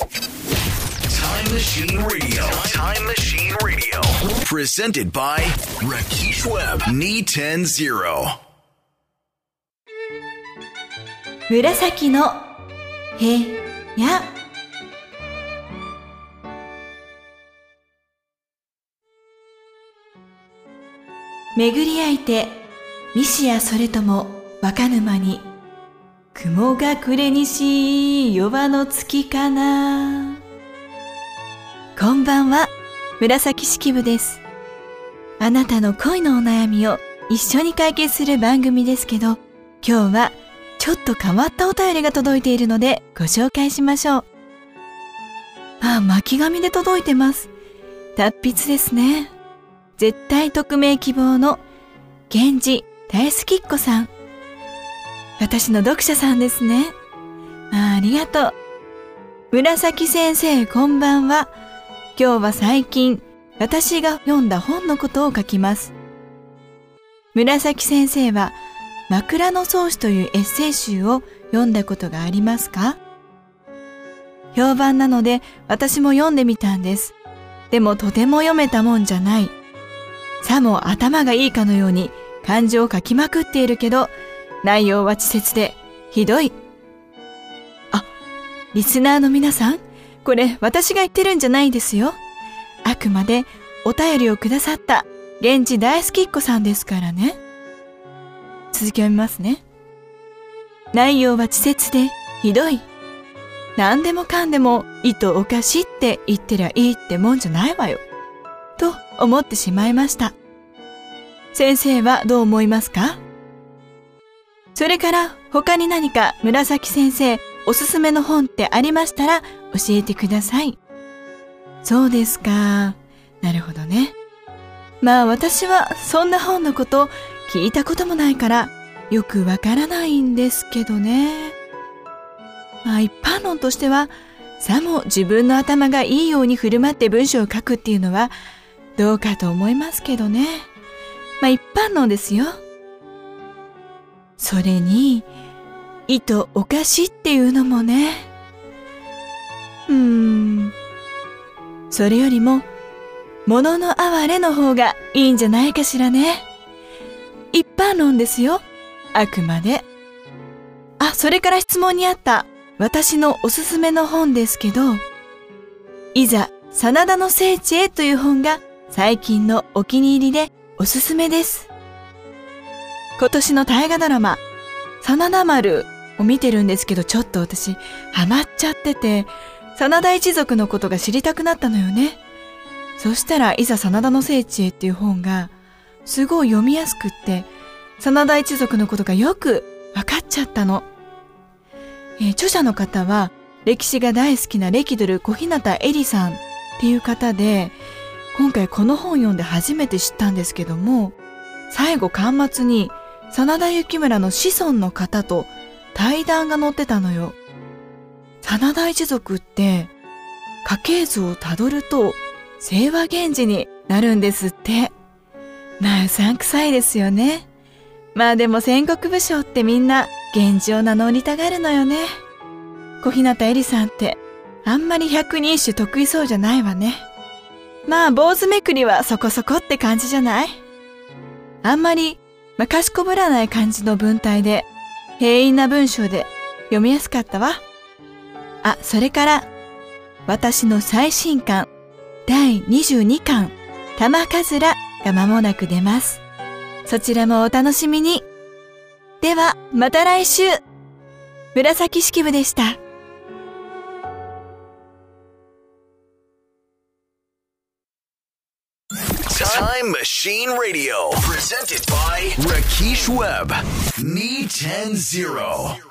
Time Machine Radio. Time Machine Radio. Presented by Rakesh Webb. Knee 10 0. 紫の部屋巡り合いて西やそれとも若沼に雲が暮れにし夜場の月かな。こんばんは。紫式部です。あなたの恋のお悩みを一緒に解決する番組ですけど今日はちょっと変わったお便りが届いているのでご紹介しましょう。あ、巻紙で届いてます。達筆ですね。絶対匿名希望の源氏大好きっ子さん。私の読者さんですね。ありがとう。紫先生こんばんは。今日は最近私が読んだ本のことを書きます。紫先生は枕草子というエッセイ集を読んだことがありますか？評判なので私も読んでみたんです。でもとても読めたもんじゃない。さも頭がいいかのように漢字を書きまくっているけど、内容は稚拙でひどい。あ、リスナーの皆さん、これ私が言ってるんじゃないですよ。あくまでお便りをくださった現地大好きっ子さんですからね。続き読みますね。内容は稚拙でひどい。何でもかんでも意図おかしいって言ってりゃいいってもんじゃないわよ。と思ってしまいました。先生はどう思いますか？それから他に何か紫先生おすすめの本ってありましたら教えてください。そうですか。なるほどね。まあ私はそんな本のこと聞いたこともないからよくわからないんですけどね。まあ一般論としてはさも自分の頭がいいように振る舞って文章を書くっていうのはどうかと思いますけどね。まあ一般論ですよ。それに、意図おかしいっていうのもね。うーん。それよりも、物の哀れの方がいいんじゃないかしらね。一般論ですよ。あくまで。あ、それから質問にあった私のおすすめの本ですけど、いざ、真田の聖地へという本が最近のお気に入りでおすすめです。今年の大河ドラマ、真田丸を見てるんですけど、ちょっと私、ハマっちゃってて、真田一族のことが知りたくなったのよね。そしたら、いざ真田の聖地へっていう本が、すごい読みやすくって、真田一族のことがよく分かっちゃったの。えー、著者の方は、歴史が大好きな歴ドル小日向恵里さんっていう方で、今回この本読んで初めて知ったんですけども、最後巻末に真田幸村の子孫の方と対談が載ってたのよ。真田一族って家系図をたどると清和源氏になるんですって。まあうさんくさいですよね。まあでも戦国武将ってみんな源氏を名乗りたがるのよね。小日向恵里さんってあんまり百人一首得意そうじゃないわね。まあ、坊主めくりはそこそこって感じじゃない？あんまり、ま、かしこぶらない感じの文体で、平易な文章で読みやすかったわ。あ、それから、私の最新刊、第22巻、玉かずらが間もなく出ます。そちらもお楽しみに。では、また来週紫式部でした。Time Machine Radio, presented by Rakesh Webb. Me 10 0.